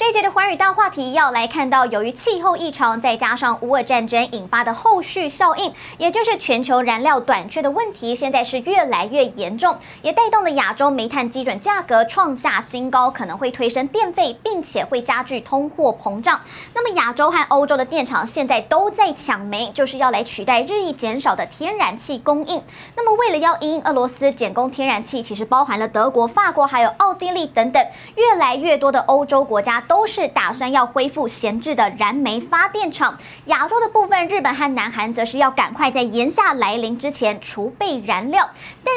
这一节的寰宇大话题要来看到，由于气候异常，再加上乌俄战争引发的后续效应，也就是全球燃料短缺的问题，现在是越来越严重，也带动了亚洲煤炭基准价格创下新高，可能会推升电费，并且会加剧通货膨胀。那么亚洲和欧洲的电厂现在都在抢煤，就是要来取代日益减少的天然气供应。那么为了要因俄罗斯减供天然气，其实包含了德国、法国还有奥地利等等，越来越多的欧洲国家。都是打算要恢复闲置的燃煤发电厂。亚洲的部分，日本和南韩则是要赶快在炎夏来临之前储备燃料。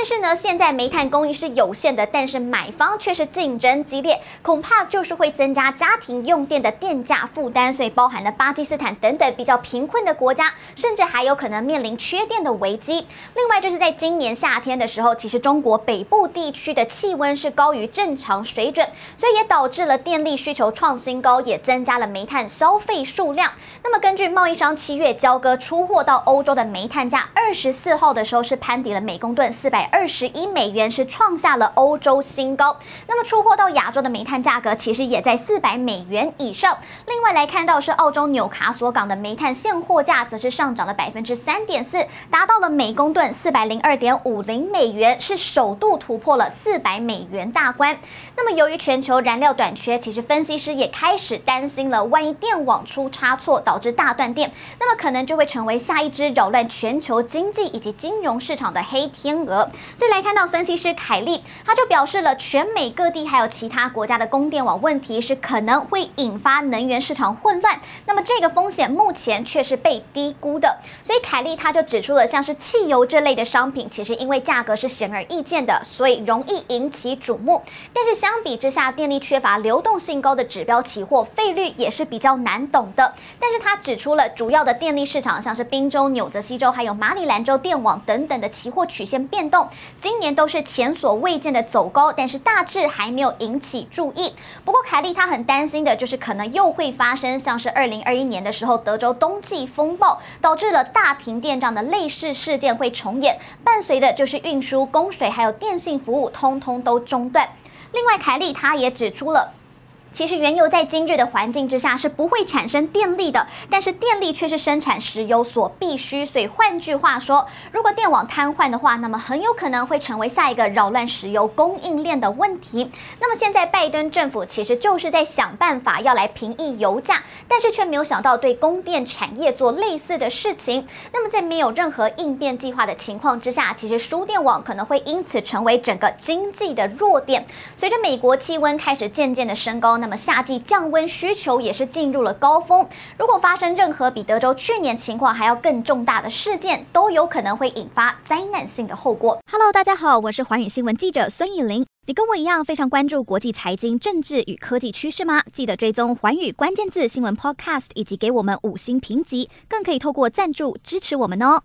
但是呢，现在煤炭供应是有限的，但是买方却是竞争激烈，恐怕就是会增加家庭用电的电价负担。所以，包含了巴基斯坦等等比较贫困的国家，甚至还有可能面临缺电的危机。另外，就是在今年夏天的时候，其实中国北部地区的气温是高于正常水准，所以也导致了电力需求。创新高，也增加了煤炭消费数量。那么根据贸易商七月交割出货到欧洲的煤炭价，二十四号的时候是攀抵了每公吨四百二十一美元，是创下了欧洲新高。那么出货到亚洲的煤炭价格其实也在四百美元以上。另外来看到是澳洲纽卡索港的煤炭现货价，则是上涨了百分之三点四，达到了每公吨四百零二点五零美元，是首度突破了四百美元大关。那么由于全球燃料短缺，其实分析师。也开始担心了，万一电网出差错导致大断电，那么可能就会成为下一只扰乱全球经济以及金融市场的黑天鹅。所以来看到分析师凯利，他就表示了，全美各地还有其他国家的供电网问题是可能会引发能源市场混乱。那么这个风险目前却是被低估的。所以凯利他就指出了，像是汽油这类的商品，其实因为价格是显而易见的，所以容易引起瞩目。但是相比之下，电力缺乏、流动性高的指标期货费率也是比较难懂的，但是他指出了主要的电力市场，像是宾州、纽泽西州还有马里兰州电网等等的期货曲线变动，今年都是前所未见的走高，但是大致还没有引起注意。不过凯利他很担心的就是可能又会发生像是二零二一年的时候德州冬季风暴导致了大停电这样的类似事件会重演，伴随的就是运输、供水还有电信服务通通都中断。另外，凯利他也指出了。其实原油在今日的环境之下是不会产生电力的，但是电力却是生产石油所必须。所以换句话说，如果电网瘫痪的话，那么很有可能会成为下一个扰乱石油供应链的问题。那么现在拜登政府其实就是在想办法要来平抑油价，但是却没有想到对供电产业做类似的事情。那么在没有任何应变计划的情况之下，其实输电网可能会因此成为整个经济的弱点。随着美国气温开始渐渐的升高。那么夏季降温需求也是进入了高峰。如果发生任何比德州去年情况还要更重大的事件，都有可能会引发灾难性的后果。Hello，大家好，我是寰宇新闻记者孙艺玲。你跟我一样非常关注国际财经、政治与科技趋势吗？记得追踪寰宇关键字新闻 Podcast，以及给我们五星评级，更可以透过赞助支持我们哦。